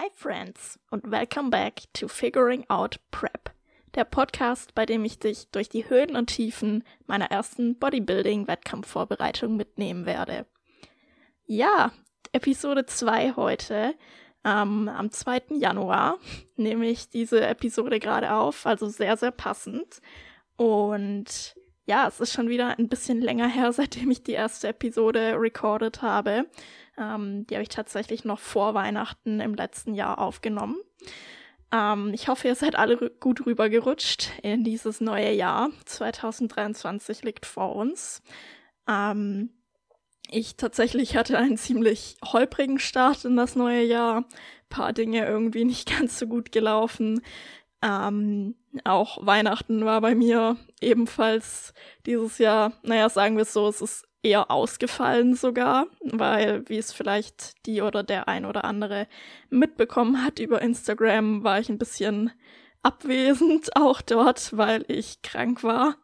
Hi Friends und welcome back to Figuring Out Prep, der Podcast, bei dem ich dich durch die Höhen und Tiefen meiner ersten Bodybuilding-Wettkampfvorbereitung mitnehmen werde. Ja, Episode 2 heute. Ähm, am 2. Januar nehme ich diese Episode gerade auf, also sehr, sehr passend. Und ja, es ist schon wieder ein bisschen länger her, seitdem ich die erste Episode recorded habe. Ähm, die habe ich tatsächlich noch vor Weihnachten im letzten Jahr aufgenommen. Ähm, ich hoffe, ihr seid alle gut rübergerutscht in dieses neue Jahr. 2023 liegt vor uns. Ähm, ich tatsächlich hatte einen ziemlich holprigen Start in das neue Jahr. Ein paar Dinge irgendwie nicht ganz so gut gelaufen. Ähm, auch Weihnachten war bei mir ebenfalls dieses Jahr, naja, sagen wir es so, es ist eher ausgefallen sogar, weil, wie es vielleicht die oder der ein oder andere mitbekommen hat über Instagram, war ich ein bisschen abwesend auch dort, weil ich krank war.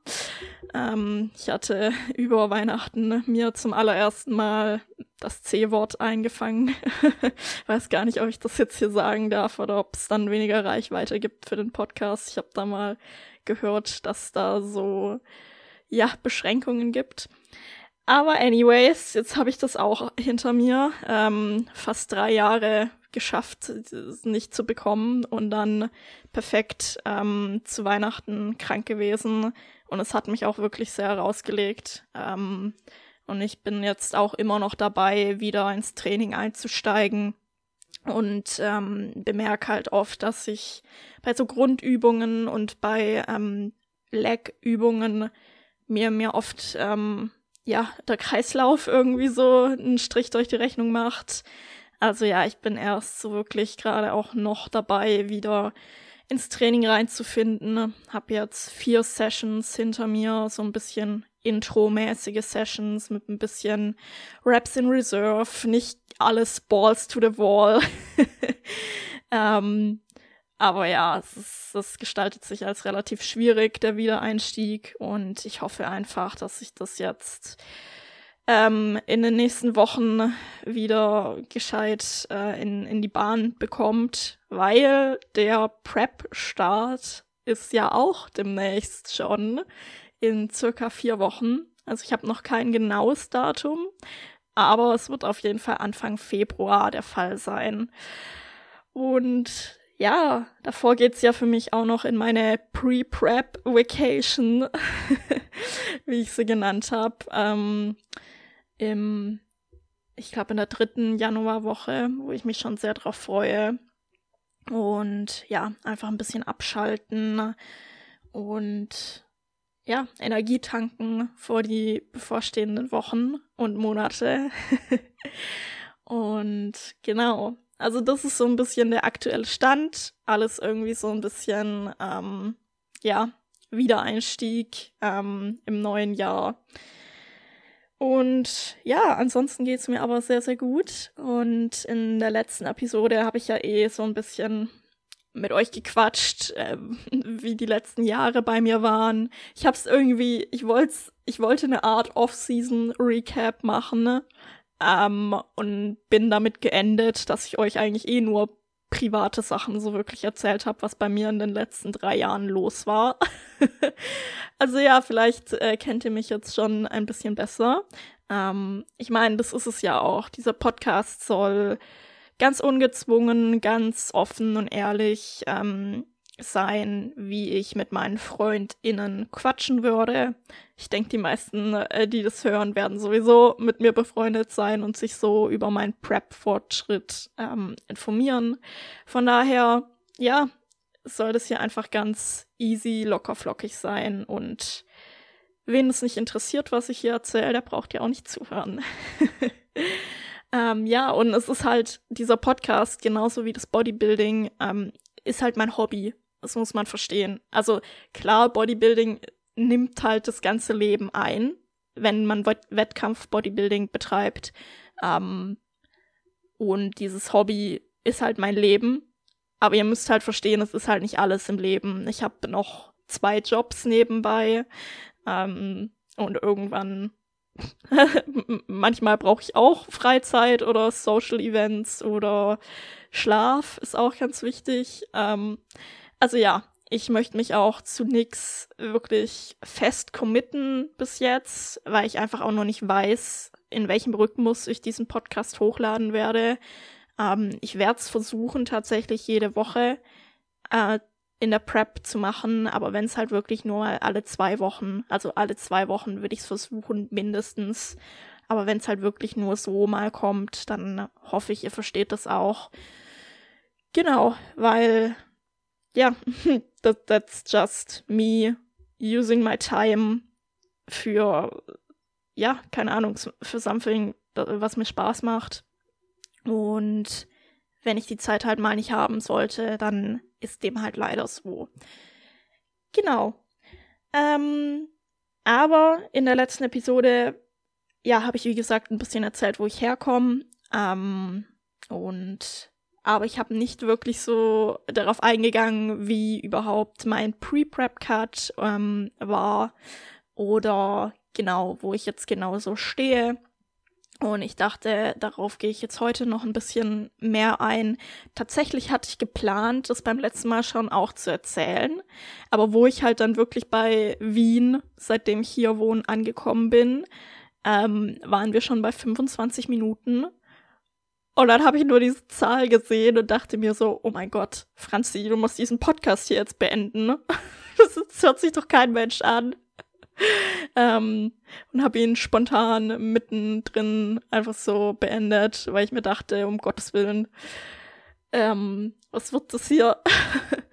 Ähm, ich hatte über Weihnachten mir zum allerersten Mal das C-Wort eingefangen. Weiß gar nicht, ob ich das jetzt hier sagen darf oder ob es dann weniger Reichweite gibt für den Podcast. Ich habe da mal gehört, dass da so ja Beschränkungen gibt. Aber anyways, jetzt habe ich das auch hinter mir. Ähm, fast drei Jahre geschafft, es nicht zu bekommen und dann perfekt ähm, zu Weihnachten krank gewesen. Und es hat mich auch wirklich sehr herausgelegt. Ähm, und ich bin jetzt auch immer noch dabei, wieder ins Training einzusteigen. Und ähm, bemerke halt oft, dass ich bei so Grundübungen und bei ähm, Leg-Übungen mir mir oft ähm, ja, der Kreislauf irgendwie so einen Strich durch die Rechnung macht. Also ja, ich bin erst so wirklich gerade auch noch dabei, wieder ins Training reinzufinden. Hab jetzt vier Sessions hinter mir, so ein bisschen Intro-mäßige Sessions mit ein bisschen Raps in Reserve, nicht alles Balls to the Wall. ähm, aber ja, es, ist, es gestaltet sich als relativ schwierig, der Wiedereinstieg. Und ich hoffe einfach, dass sich das jetzt ähm, in den nächsten Wochen wieder gescheit äh, in, in die Bahn bekommt, weil der Prep-Start ist ja auch demnächst schon in circa vier Wochen. Also ich habe noch kein genaues Datum, aber es wird auf jeden Fall Anfang Februar der Fall sein. Und ja, davor geht's ja für mich auch noch in meine Pre-Prep-Vacation, wie ich sie genannt habe. Ähm, Im, ich glaube, in der dritten Januarwoche, wo ich mich schon sehr drauf freue. Und ja, einfach ein bisschen abschalten und ja, Energie tanken vor die bevorstehenden Wochen und Monate. und genau, also das ist so ein bisschen der aktuelle Stand. Alles irgendwie so ein bisschen, ähm, ja, Wiedereinstieg ähm, im neuen Jahr. Und ja, ansonsten geht's mir aber sehr, sehr gut. Und in der letzten Episode habe ich ja eh so ein bisschen mit euch gequatscht, äh, wie die letzten Jahre bei mir waren. Ich hab's irgendwie, ich wollte ich wollte eine Art Off-Season-Recap machen, ne? Ähm, und bin damit geendet, dass ich euch eigentlich eh nur private Sachen so wirklich erzählt habe, was bei mir in den letzten drei Jahren los war. also ja, vielleicht äh, kennt ihr mich jetzt schon ein bisschen besser. Ähm, ich meine, das ist es ja auch. Dieser Podcast soll ganz ungezwungen, ganz offen und ehrlich ähm, sein, wie ich mit meinen FreundInnen quatschen würde. Ich denke, die meisten, äh, die das hören, werden sowieso mit mir befreundet sein und sich so über meinen Prep-Fortschritt ähm, informieren. Von daher, ja, soll das hier einfach ganz easy, locker flockig sein und wen es nicht interessiert, was ich hier erzähle, der braucht ja auch nicht zuhören. ähm, ja, und es ist halt dieser Podcast, genauso wie das Bodybuilding, ähm, ist halt mein Hobby. Das muss man verstehen. Also klar, Bodybuilding nimmt halt das ganze Leben ein, wenn man Wettkampf-Bodybuilding betreibt. Ähm, und dieses Hobby ist halt mein Leben. Aber ihr müsst halt verstehen, es ist halt nicht alles im Leben. Ich habe noch zwei Jobs nebenbei. Ähm, und irgendwann, manchmal brauche ich auch Freizeit oder Social Events oder Schlaf ist auch ganz wichtig. Ähm, also ja, ich möchte mich auch zu nix wirklich fest committen bis jetzt, weil ich einfach auch noch nicht weiß, in welchem Rhythmus ich diesen Podcast hochladen werde. Ähm, ich werde es versuchen, tatsächlich jede Woche äh, in der Prep zu machen, aber wenn es halt wirklich nur alle zwei Wochen, also alle zwei Wochen würde ich es versuchen, mindestens. Aber wenn es halt wirklich nur so mal kommt, dann hoffe ich, ihr versteht das auch. Genau, weil, ja, that, that's just me using my time für, ja, keine Ahnung, für something, was mir Spaß macht. Und wenn ich die Zeit halt mal nicht haben sollte, dann ist dem halt leider so. Genau. Ähm, aber in der letzten Episode, ja, habe ich wie gesagt ein bisschen erzählt, wo ich herkomme. Ähm, und aber ich habe nicht wirklich so darauf eingegangen, wie überhaupt mein Pre-Prep-Cut ähm, war oder genau, wo ich jetzt genau so stehe. Und ich dachte, darauf gehe ich jetzt heute noch ein bisschen mehr ein. Tatsächlich hatte ich geplant, das beim letzten Mal schon auch zu erzählen. Aber wo ich halt dann wirklich bei Wien, seitdem ich hier wohne, angekommen bin, ähm, waren wir schon bei 25 Minuten. Und dann habe ich nur diese Zahl gesehen und dachte mir so, oh mein Gott, Franzi, du musst diesen Podcast hier jetzt beenden. Das, das hört sich doch kein Mensch an. ähm, und habe ihn spontan mittendrin einfach so beendet, weil ich mir dachte, um Gottes Willen, ähm, was wird das hier?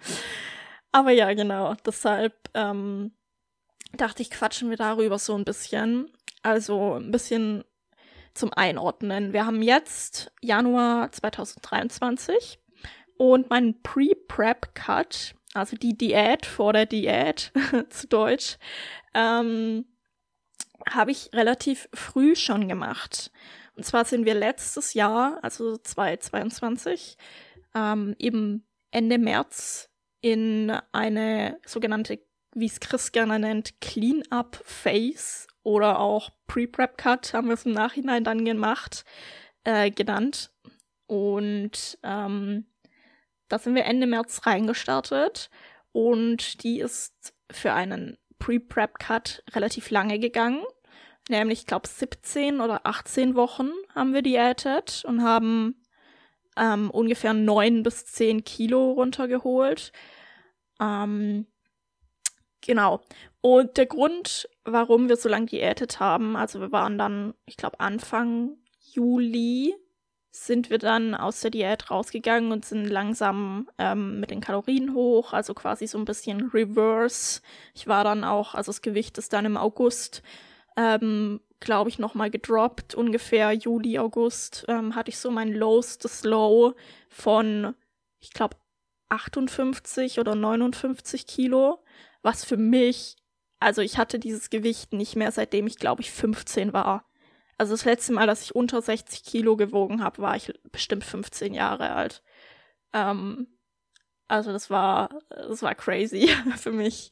Aber ja, genau, deshalb ähm, dachte ich, quatschen wir darüber so ein bisschen. Also ein bisschen zum Einordnen. Wir haben jetzt Januar 2023 und mein Pre-Prep-Cut, also die Diät vor der Diät zu Deutsch, ähm, habe ich relativ früh schon gemacht. Und zwar sind wir letztes Jahr, also 2022, ähm, eben Ende März in eine sogenannte, wie es Chris gerne nennt, Clean-up-Phase oder auch Pre-Prep-Cut haben wir es im Nachhinein dann gemacht, äh, genannt. Und ähm, da sind wir Ende März reingestartet und die ist für einen Pre-Prep-Cut relativ lange gegangen. Nämlich, ich glaube, 17 oder 18 Wochen haben wir diätet und haben ähm, ungefähr 9 bis 10 Kilo runtergeholt. Ähm, genau. Und der Grund, warum wir so lange diätet haben, also wir waren dann, ich glaube, Anfang Juli sind wir dann aus der Diät rausgegangen und sind langsam ähm, mit den Kalorien hoch, also quasi so ein bisschen reverse. Ich war dann auch, also das Gewicht ist dann im August, ähm, glaube ich, nochmal gedroppt. Ungefähr Juli, August ähm, hatte ich so mein lowest Low von, ich glaube, 58 oder 59 Kilo, was für mich, also ich hatte dieses Gewicht nicht mehr, seitdem ich, glaube ich, 15 war. Also das letzte Mal, dass ich unter 60 Kilo gewogen habe, war ich bestimmt 15 Jahre alt. Ähm, also das war, das war crazy für mich.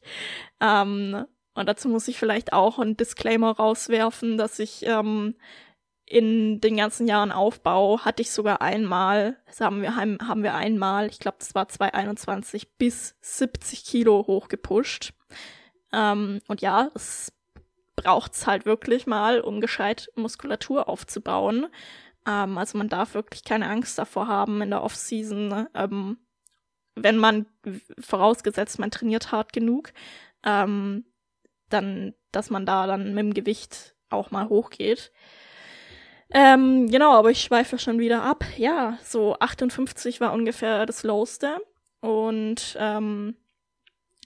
Ähm, und dazu muss ich vielleicht auch ein Disclaimer rauswerfen, dass ich ähm, in den ganzen Jahren Aufbau hatte ich sogar einmal, das haben wir, haben wir einmal, ich glaube, das war 2021, bis 70 Kilo hochgepusht. Ähm, und ja, es braucht's halt wirklich mal, um gescheit Muskulatur aufzubauen. Ähm, also man darf wirklich keine Angst davor haben in der Off-Season, ähm, wenn man, vorausgesetzt, man trainiert hart genug, ähm, dann, dass man da dann mit dem Gewicht auch mal hochgeht. Ähm, genau, aber ich schweife schon wieder ab. Ja, so 58 war ungefähr das Lowste. Und ähm,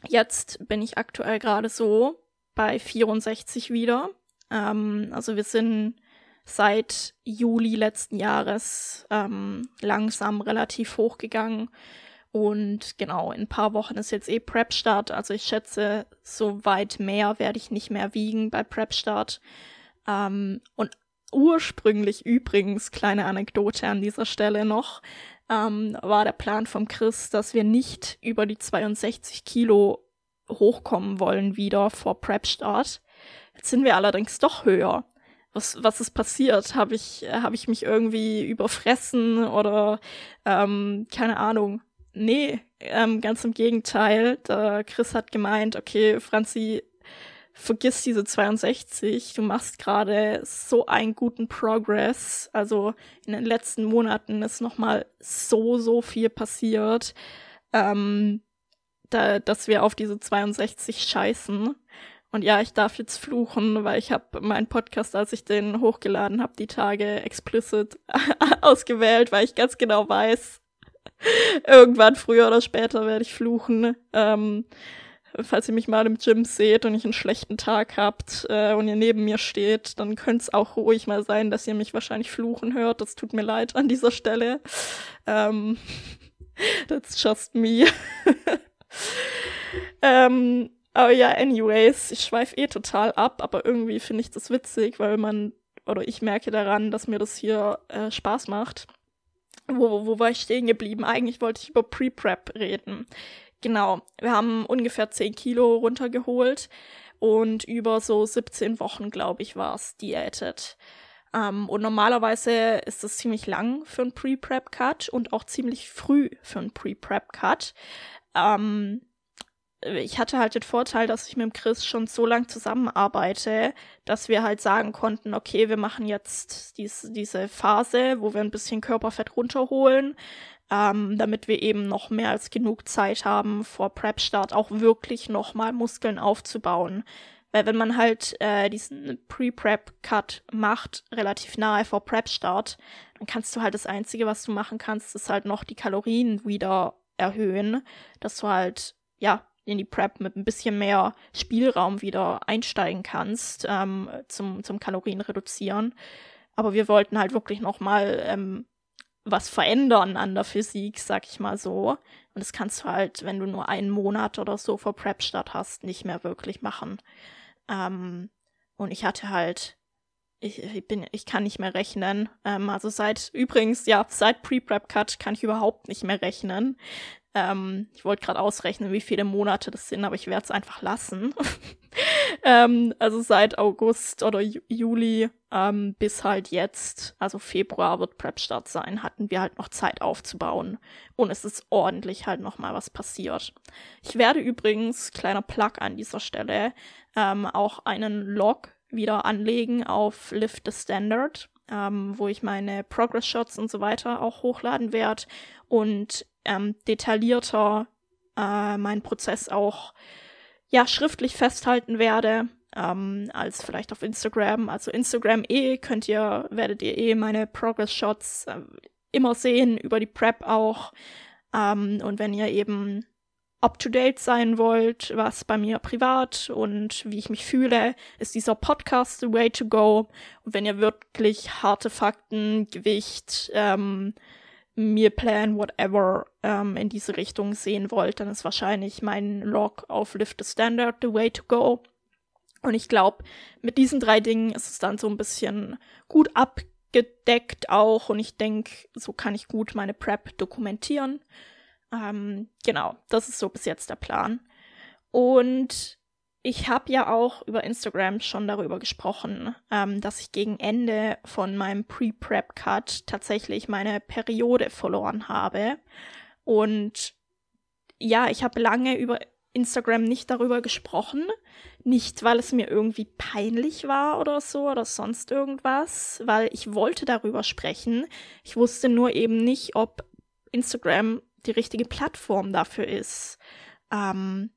jetzt bin ich aktuell gerade so bei 64 wieder. Ähm, also wir sind seit Juli letzten Jahres ähm, langsam relativ hochgegangen. Und genau, in ein paar Wochen ist jetzt eh Prep-Start. Also ich schätze, so weit mehr werde ich nicht mehr wiegen bei Prep-Start. Ähm, und ursprünglich übrigens, kleine Anekdote an dieser Stelle noch, ähm, war der Plan vom Chris, dass wir nicht über die 62 Kilo hochkommen wollen wieder vor Prep-Start. Jetzt sind wir allerdings doch höher, was, was ist passiert? Habe ich, hab ich mich irgendwie überfressen oder ähm, keine Ahnung. Nee, ähm, ganz im Gegenteil. Der Chris hat gemeint, okay, Franzi, vergiss diese 62. Du machst gerade so einen guten Progress. Also in den letzten Monaten ist noch mal so, so viel passiert, ähm, da, dass wir auf diese 62 scheißen. Und ja, ich darf jetzt fluchen, weil ich habe meinen Podcast, als ich den hochgeladen habe, die Tage explicit ausgewählt, weil ich ganz genau weiß, irgendwann früher oder später werde ich fluchen. Ähm, falls ihr mich mal im Gym seht und ich einen schlechten Tag habt äh, und ihr neben mir steht, dann könnte es auch ruhig mal sein, dass ihr mich wahrscheinlich fluchen hört. Das tut mir leid an dieser Stelle. Ähm, that's just me. ähm, aber ja, anyways, ich schweife eh total ab, aber irgendwie finde ich das witzig, weil man, oder ich merke daran, dass mir das hier äh, Spaß macht. Wo, wo war ich stehen geblieben? Eigentlich wollte ich über Pre-Prep reden. Genau, wir haben ungefähr 10 Kilo runtergeholt und über so 17 Wochen, glaube ich, war es diätet. Ähm, und normalerweise ist das ziemlich lang für einen Pre-Prep-Cut und auch ziemlich früh für einen Pre-Prep-Cut. Ähm, ich hatte halt den Vorteil, dass ich mit Chris schon so lang zusammenarbeite, dass wir halt sagen konnten, okay, wir machen jetzt dies, diese Phase, wo wir ein bisschen Körperfett runterholen, ähm, damit wir eben noch mehr als genug Zeit haben, vor Prep-Start auch wirklich nochmal Muskeln aufzubauen. Weil wenn man halt äh, diesen Pre-Prep-Cut macht, relativ nahe vor Prep-Start, dann kannst du halt das Einzige, was du machen kannst, ist halt noch die Kalorien wieder erhöhen, dass du halt, ja, in die Prep mit ein bisschen mehr Spielraum wieder einsteigen kannst ähm, zum, zum Kalorien reduzieren. Aber wir wollten halt wirklich noch mal ähm, was verändern an der Physik, sag ich mal so. Und das kannst du halt, wenn du nur einen Monat oder so vor Prep-Start hast, nicht mehr wirklich machen. Ähm, und ich hatte halt, ich, ich bin, ich kann nicht mehr rechnen. Ähm, also seit, übrigens, ja, seit Pre-Prep-Cut kann ich überhaupt nicht mehr rechnen. Ähm, ich wollte gerade ausrechnen, wie viele Monate das sind, aber ich werde es einfach lassen. ähm, also seit August oder Ju Juli ähm, bis halt jetzt, also Februar wird Prep-Start sein, hatten wir halt noch Zeit aufzubauen. Und es ist ordentlich halt noch mal was passiert. Ich werde übrigens, kleiner Plug an dieser Stelle, ähm, auch einen Log wieder anlegen auf Lift the Standard. Ähm, wo ich meine Progress Shots und so weiter auch hochladen werde und ähm, detaillierter äh, meinen Prozess auch ja schriftlich festhalten werde ähm, als vielleicht auf Instagram. Also Instagram eh könnt ihr werdet ihr eh meine Progress Shots äh, immer sehen über die Prep auch. Ähm, und wenn ihr eben up to date sein wollt, was bei mir privat und wie ich mich fühle, ist dieser Podcast the way to go. Und wenn ihr wirklich harte Fakten, Gewicht, ähm, Mealplan, whatever ähm, in diese Richtung sehen wollt, dann ist wahrscheinlich mein Log auf Lift the Standard the way to go. Und ich glaube, mit diesen drei Dingen ist es dann so ein bisschen gut abgedeckt auch. Und ich denke, so kann ich gut meine Prep dokumentieren. Ähm, genau, das ist so bis jetzt der Plan. Und ich habe ja auch über Instagram schon darüber gesprochen, ähm, dass ich gegen Ende von meinem Pre-Prep-Cut tatsächlich meine Periode verloren habe. Und ja, ich habe lange über Instagram nicht darüber gesprochen. Nicht, weil es mir irgendwie peinlich war oder so oder sonst irgendwas, weil ich wollte darüber sprechen. Ich wusste nur eben nicht, ob Instagram die richtige Plattform dafür ist. Ähm,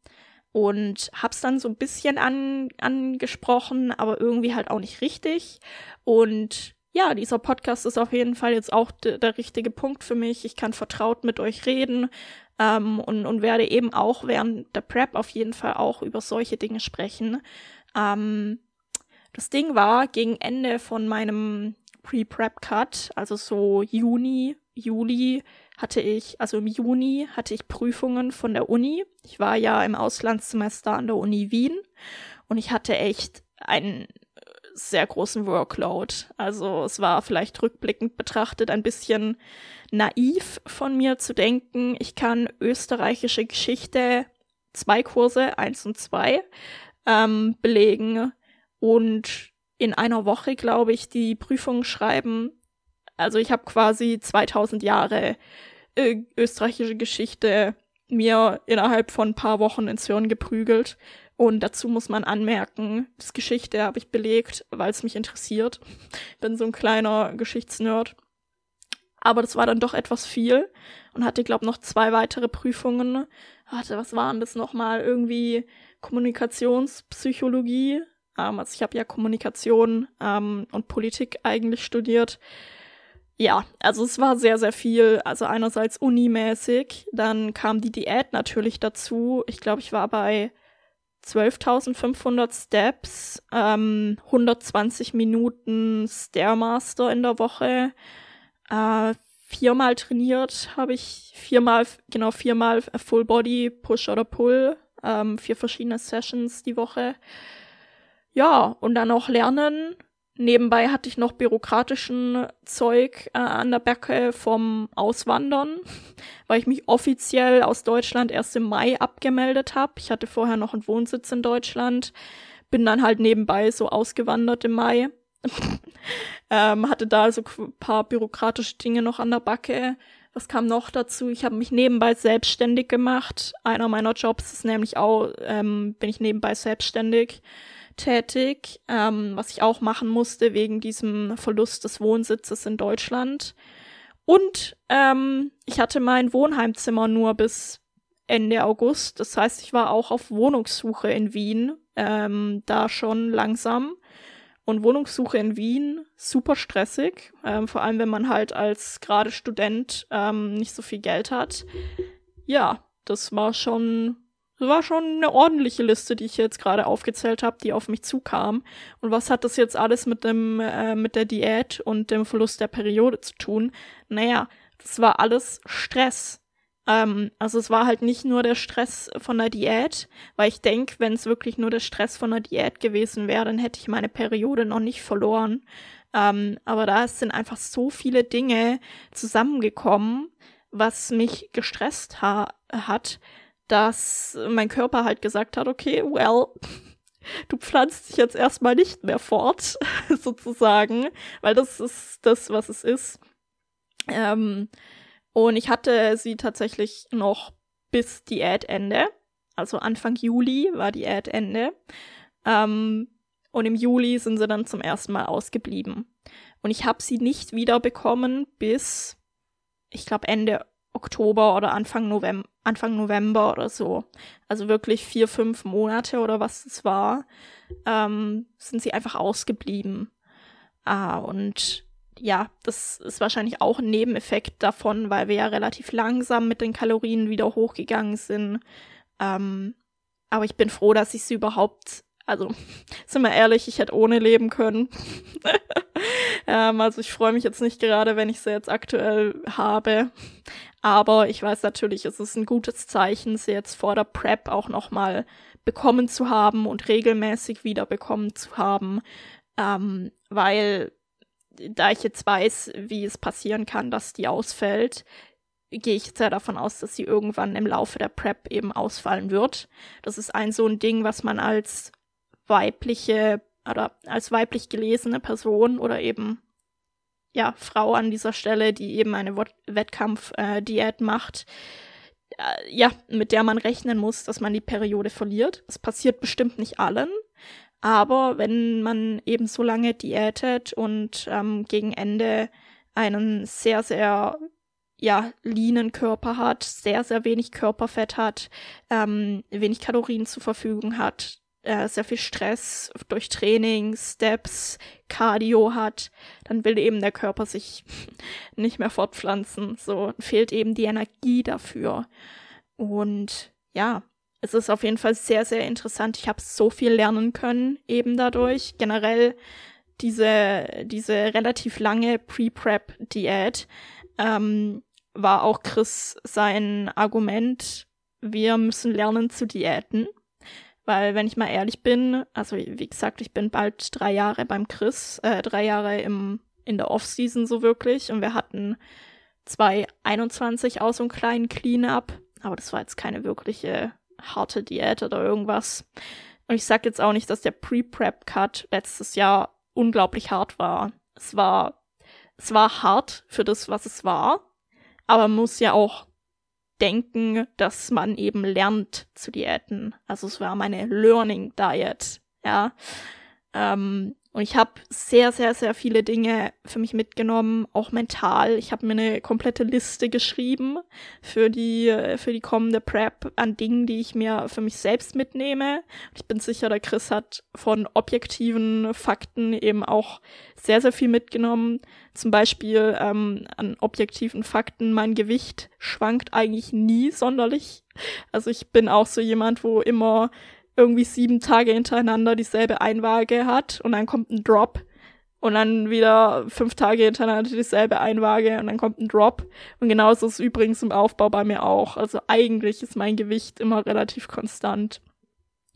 und hab's dann so ein bisschen an, angesprochen, aber irgendwie halt auch nicht richtig. Und ja, dieser Podcast ist auf jeden Fall jetzt auch der richtige Punkt für mich. Ich kann vertraut mit euch reden ähm, und, und werde eben auch während der Prep auf jeden Fall auch über solche Dinge sprechen. Ähm, das Ding war, gegen Ende von meinem Pre-Prep-Cut, also so Juni, Juli, hatte ich, also im Juni hatte ich Prüfungen von der Uni. Ich war ja im Auslandssemester an der Uni Wien und ich hatte echt einen sehr großen Workload. Also es war vielleicht rückblickend betrachtet ein bisschen naiv von mir zu denken, ich kann österreichische Geschichte zwei Kurse, eins und zwei, ähm, belegen und in einer Woche, glaube ich, die Prüfung schreiben. Also ich habe quasi 2000 Jahre äh, österreichische Geschichte mir innerhalb von ein paar Wochen ins Hirn geprügelt. Und dazu muss man anmerken, das Geschichte habe ich belegt, weil es mich interessiert. Bin so ein kleiner Geschichtsnerd. Aber das war dann doch etwas viel und hatte, glaube noch zwei weitere Prüfungen. Warte, was waren das nochmal? Irgendwie Kommunikationspsychologie. Ähm, also ich habe ja Kommunikation ähm, und Politik eigentlich studiert. Ja, also es war sehr, sehr viel. Also einerseits unimäßig, dann kam die Diät natürlich dazu. Ich glaube, ich war bei 12.500 Steps, ähm, 120 Minuten Stairmaster in der Woche, äh, viermal trainiert habe ich, viermal, genau viermal Full Body, Push oder Pull, ähm, vier verschiedene Sessions die Woche. Ja, und dann auch lernen, Nebenbei hatte ich noch bürokratischen Zeug äh, an der Backe vom Auswandern, weil ich mich offiziell aus Deutschland erst im Mai abgemeldet habe. Ich hatte vorher noch einen Wohnsitz in Deutschland, bin dann halt nebenbei so ausgewandert im Mai. ähm, hatte da also ein paar bürokratische Dinge noch an der Backe. Was kam noch dazu? Ich habe mich nebenbei selbstständig gemacht. Einer meiner Jobs ist nämlich auch, ähm, bin ich nebenbei selbstständig tätig, ähm, was ich auch machen musste wegen diesem Verlust des Wohnsitzes in Deutschland. Und ähm, ich hatte mein Wohnheimzimmer nur bis Ende August. Das heißt, ich war auch auf Wohnungssuche in Wien, ähm, da schon langsam. Und Wohnungssuche in Wien, super stressig, ähm, vor allem wenn man halt als gerade Student ähm, nicht so viel Geld hat. Ja, das war schon das war schon eine ordentliche Liste, die ich jetzt gerade aufgezählt habe, die auf mich zukam. Und was hat das jetzt alles mit dem, äh, mit der Diät und dem Verlust der Periode zu tun? Naja, das war alles Stress. Ähm, also es war halt nicht nur der Stress von der Diät, weil ich denke, wenn es wirklich nur der Stress von der Diät gewesen wäre, dann hätte ich meine Periode noch nicht verloren. Ähm, aber da sind einfach so viele Dinge zusammengekommen, was mich gestresst ha hat, dass mein Körper halt gesagt hat, okay, well, du pflanzt dich jetzt erstmal nicht mehr fort, sozusagen, weil das ist das, was es ist. Ähm, und ich hatte sie tatsächlich noch bis Diätende, also Anfang Juli war Diätende. Ähm, und im Juli sind sie dann zum ersten Mal ausgeblieben. Und ich habe sie nicht wiederbekommen bis, ich glaube, Ende Oktober oder Anfang November, Anfang November oder so. Also wirklich vier, fünf Monate oder was es war, ähm, sind sie einfach ausgeblieben. Ah, und ja, das ist wahrscheinlich auch ein Nebeneffekt davon, weil wir ja relativ langsam mit den Kalorien wieder hochgegangen sind. Ähm, aber ich bin froh, dass ich sie überhaupt, also sind wir ehrlich, ich hätte ohne leben können. ähm, also ich freue mich jetzt nicht gerade, wenn ich sie jetzt aktuell habe. Aber ich weiß natürlich, es ist ein gutes Zeichen, sie jetzt vor der Prep auch nochmal bekommen zu haben und regelmäßig wieder bekommen zu haben, ähm, weil da ich jetzt weiß, wie es passieren kann, dass die ausfällt, gehe ich sehr davon aus, dass sie irgendwann im Laufe der Prep eben ausfallen wird. Das ist ein so ein Ding, was man als weibliche oder als weiblich gelesene Person oder eben ja, Frau an dieser Stelle, die eben eine Wettkampfdiät äh, macht, äh, ja, mit der man rechnen muss, dass man die Periode verliert. Das passiert bestimmt nicht allen, aber wenn man eben so lange diätet und ähm, gegen Ende einen sehr, sehr ja, leanen Körper hat, sehr, sehr wenig Körperfett hat, ähm, wenig Kalorien zur Verfügung hat, äh, sehr viel Stress durch Training, Steps, Cardio hat, dann will eben der Körper sich nicht mehr fortpflanzen. So fehlt eben die Energie dafür. Und ja, es ist auf jeden Fall sehr, sehr interessant. Ich habe so viel lernen können eben dadurch. Generell diese, diese relativ lange Pre-Prep-Diät ähm, war auch Chris sein Argument, wir müssen lernen zu diäten. Weil, wenn ich mal ehrlich bin, also wie gesagt, ich bin bald drei Jahre beim Chris, äh, drei Jahre im, in der Off-Season so wirklich. Und wir hatten 2021 auch so einen kleinen Clean-Up. Aber das war jetzt keine wirkliche harte Diät oder irgendwas. Und ich sag jetzt auch nicht, dass der Pre-Prep-Cut letztes Jahr unglaublich hart war. Es war, es war hart für das, was es war, aber muss ja auch denken, dass man eben lernt zu diäten. Also es war meine Learning Diet, ja. Ähm, und ich habe sehr, sehr, sehr viele Dinge für mich mitgenommen, auch mental. Ich habe mir eine komplette Liste geschrieben für die, für die kommende Prep an Dingen, die ich mir für mich selbst mitnehme. Ich bin sicher, der Chris hat von objektiven Fakten eben auch sehr, sehr viel mitgenommen. Zum Beispiel ähm, an objektiven Fakten, mein Gewicht schwankt eigentlich nie sonderlich. Also ich bin auch so jemand, wo immer irgendwie sieben Tage hintereinander dieselbe Einwaage hat und dann kommt ein Drop und dann wieder fünf Tage hintereinander dieselbe Einwaage und dann kommt ein Drop. Und genauso ist es übrigens im Aufbau bei mir auch. Also eigentlich ist mein Gewicht immer relativ konstant.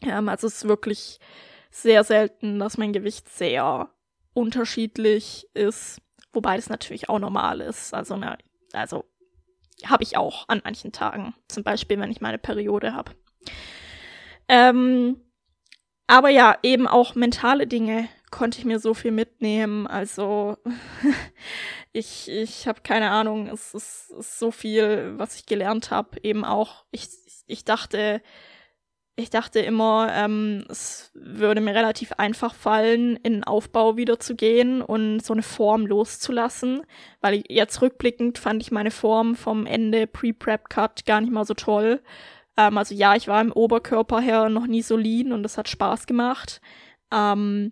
Ähm, also es ist wirklich sehr selten, dass mein Gewicht sehr unterschiedlich ist. Wobei das natürlich auch normal ist. Also, na, also habe ich auch an manchen Tagen. Zum Beispiel, wenn ich meine Periode habe. Ähm, aber ja, eben auch mentale Dinge konnte ich mir so viel mitnehmen. Also ich, ich habe keine Ahnung, es ist, ist, so viel, was ich gelernt habe. Eben auch, ich, ich dachte, ich dachte immer, ähm, es würde mir relativ einfach fallen, in den Aufbau wieder zu gehen und so eine Form loszulassen. Weil jetzt rückblickend fand ich meine Form vom Ende Pre-Prep-Cut gar nicht mal so toll. Ähm, also ja, ich war im Oberkörper her noch nie so lean und es hat Spaß gemacht. Ähm,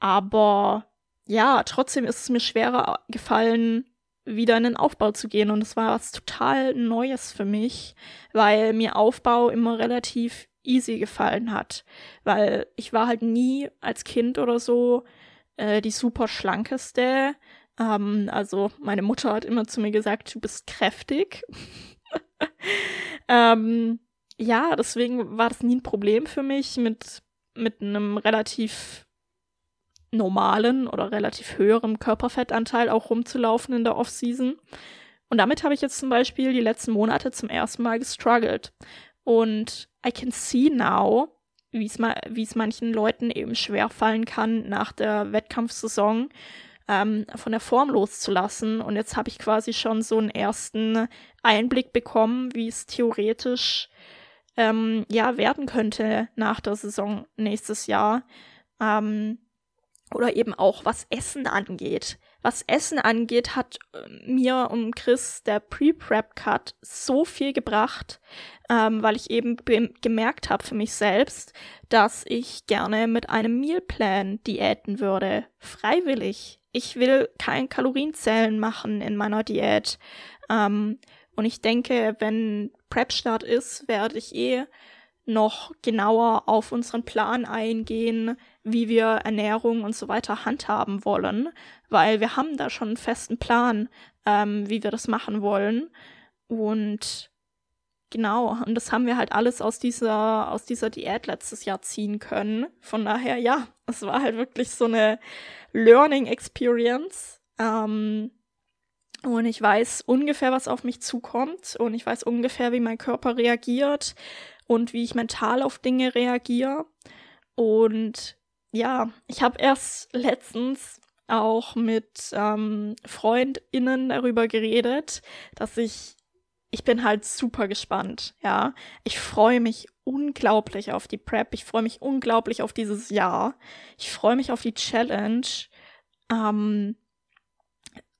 aber ja, trotzdem ist es mir schwerer gefallen, wieder in den Aufbau zu gehen. Und es war was total Neues für mich, weil mir Aufbau immer relativ easy gefallen hat. Weil ich war halt nie als Kind oder so äh, die super schlankeste. Ähm, also meine Mutter hat immer zu mir gesagt, du bist kräftig. ähm, ja, deswegen war das nie ein Problem für mich, mit, mit einem relativ normalen oder relativ höheren Körperfettanteil auch rumzulaufen in der Offseason. Und damit habe ich jetzt zum Beispiel die letzten Monate zum ersten Mal gestruggelt. Und I can see now, wie es manchen Leuten eben schwer fallen kann, nach der Wettkampfsaison ähm, von der Form loszulassen. Und jetzt habe ich quasi schon so einen ersten Einblick bekommen, wie es theoretisch ähm, ja werden könnte nach der Saison nächstes Jahr. Ähm, oder eben auch was Essen angeht. Was Essen angeht, hat äh, mir und Chris der Pre-Prep-Cut so viel gebracht, ähm, weil ich eben gemerkt habe für mich selbst, dass ich gerne mit einem Mealplan diäten würde. Freiwillig ich will kein Kalorienzählen machen in meiner Diät. Ähm, und ich denke, wenn Prep-Start ist, werde ich eh noch genauer auf unseren Plan eingehen, wie wir Ernährung und so weiter handhaben wollen, weil wir haben da schon einen festen Plan, ähm, wie wir das machen wollen. Und genau, und das haben wir halt alles aus dieser, aus dieser Diät letztes Jahr ziehen können. Von daher, ja, es war halt wirklich so eine Learning Experience. Ähm, und ich weiß ungefähr, was auf mich zukommt. Und ich weiß ungefähr, wie mein Körper reagiert und wie ich mental auf Dinge reagiere. Und ja, ich habe erst letztens auch mit ähm, FreundInnen darüber geredet, dass ich, ich bin halt super gespannt, ja. Ich freue mich unglaublich auf die Prep. Ich freue mich unglaublich auf dieses Jahr. Ich freue mich auf die Challenge. Ähm,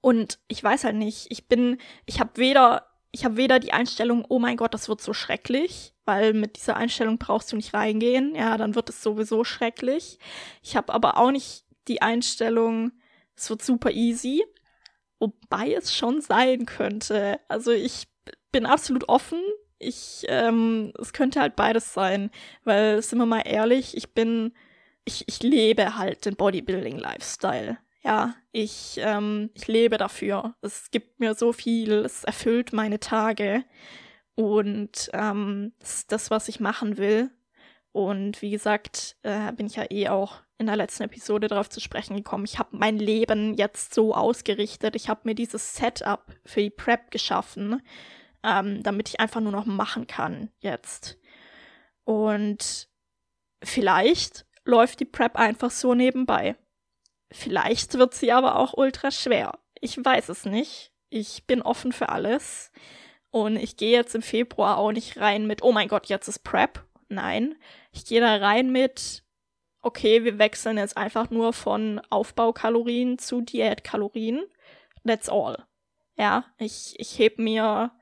und ich weiß halt nicht, ich bin, ich habe weder, ich habe weder die Einstellung, oh mein Gott, das wird so schrecklich, weil mit dieser Einstellung brauchst du nicht reingehen, ja, dann wird es sowieso schrecklich. Ich habe aber auch nicht die Einstellung, es wird super easy, wobei es schon sein könnte. Also ich bin absolut offen ich, ähm, es könnte halt beides sein, weil, sind wir mal ehrlich, ich bin, ich, ich lebe halt den Bodybuilding-Lifestyle. Ja, ich, ähm, ich lebe dafür. Es gibt mir so viel, es erfüllt meine Tage und ähm, das ist das, was ich machen will. Und wie gesagt, äh, bin ich ja eh auch in der letzten Episode darauf zu sprechen gekommen. Ich habe mein Leben jetzt so ausgerichtet. Ich habe mir dieses Setup für die Prep geschaffen ähm, damit ich einfach nur noch machen kann jetzt. Und vielleicht läuft die Prep einfach so nebenbei. Vielleicht wird sie aber auch ultra schwer. Ich weiß es nicht. Ich bin offen für alles. Und ich gehe jetzt im Februar auch nicht rein mit, oh mein Gott, jetzt ist Prep. Nein. Ich gehe da rein mit, okay, wir wechseln jetzt einfach nur von Aufbaukalorien zu Diätkalorien. That's all. Ja, ich, ich heb mir,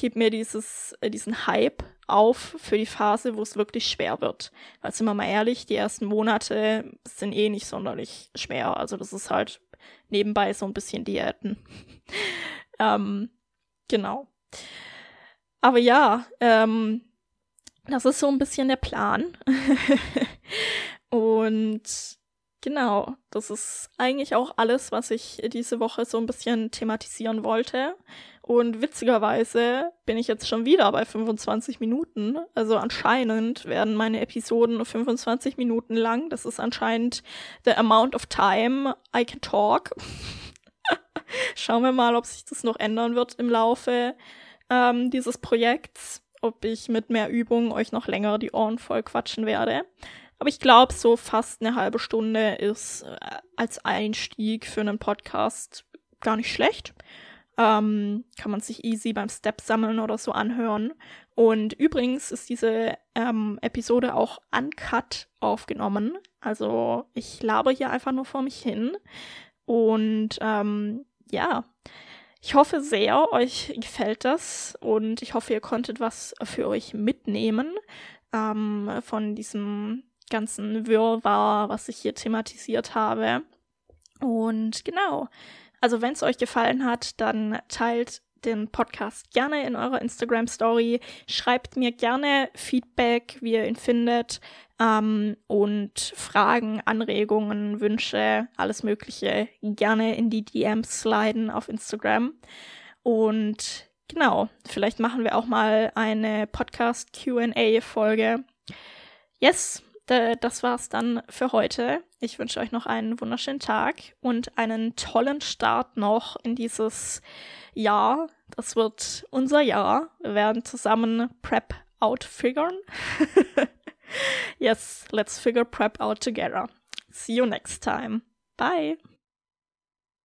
heb mir dieses, äh, diesen Hype auf für die Phase, wo es wirklich schwer wird. Weil sind wir mal ehrlich, die ersten Monate sind eh nicht sonderlich schwer. Also das ist halt nebenbei so ein bisschen Diäten. ähm, genau. Aber ja, ähm, das ist so ein bisschen der Plan. Und genau, das ist eigentlich auch alles, was ich diese Woche so ein bisschen thematisieren wollte. Und witzigerweise bin ich jetzt schon wieder bei 25 Minuten. Also anscheinend werden meine Episoden 25 Minuten lang. Das ist anscheinend the amount of time I can talk. Schauen wir mal, ob sich das noch ändern wird im Laufe ähm, dieses Projekts. Ob ich mit mehr Übung euch noch länger die Ohren voll quatschen werde. Aber ich glaube, so fast eine halbe Stunde ist äh, als Einstieg für einen Podcast gar nicht schlecht. Ähm, kann man sich easy beim Step sammeln oder so anhören. Und übrigens ist diese ähm, Episode auch uncut aufgenommen. Also ich laber hier einfach nur vor mich hin. Und ähm, ja, ich hoffe sehr, euch gefällt das und ich hoffe, ihr konntet was für euch mitnehmen ähm, von diesem ganzen Wirrwarr, was ich hier thematisiert habe. Und genau, also wenn es euch gefallen hat, dann teilt den Podcast gerne in eurer Instagram Story. Schreibt mir gerne Feedback, wie ihr ihn findet. Ähm, und Fragen, Anregungen, Wünsche, alles Mögliche gerne in die DMs sliden auf Instagram. Und genau, vielleicht machen wir auch mal eine Podcast QA Folge. Yes, das war's dann für heute. Ich wünsche euch noch einen wunderschönen Tag und einen tollen Start noch in dieses Jahr. Das wird unser Jahr. Wir werden zusammen Prep outfiguren. yes, let's figure Prep out together. See you next time. Bye.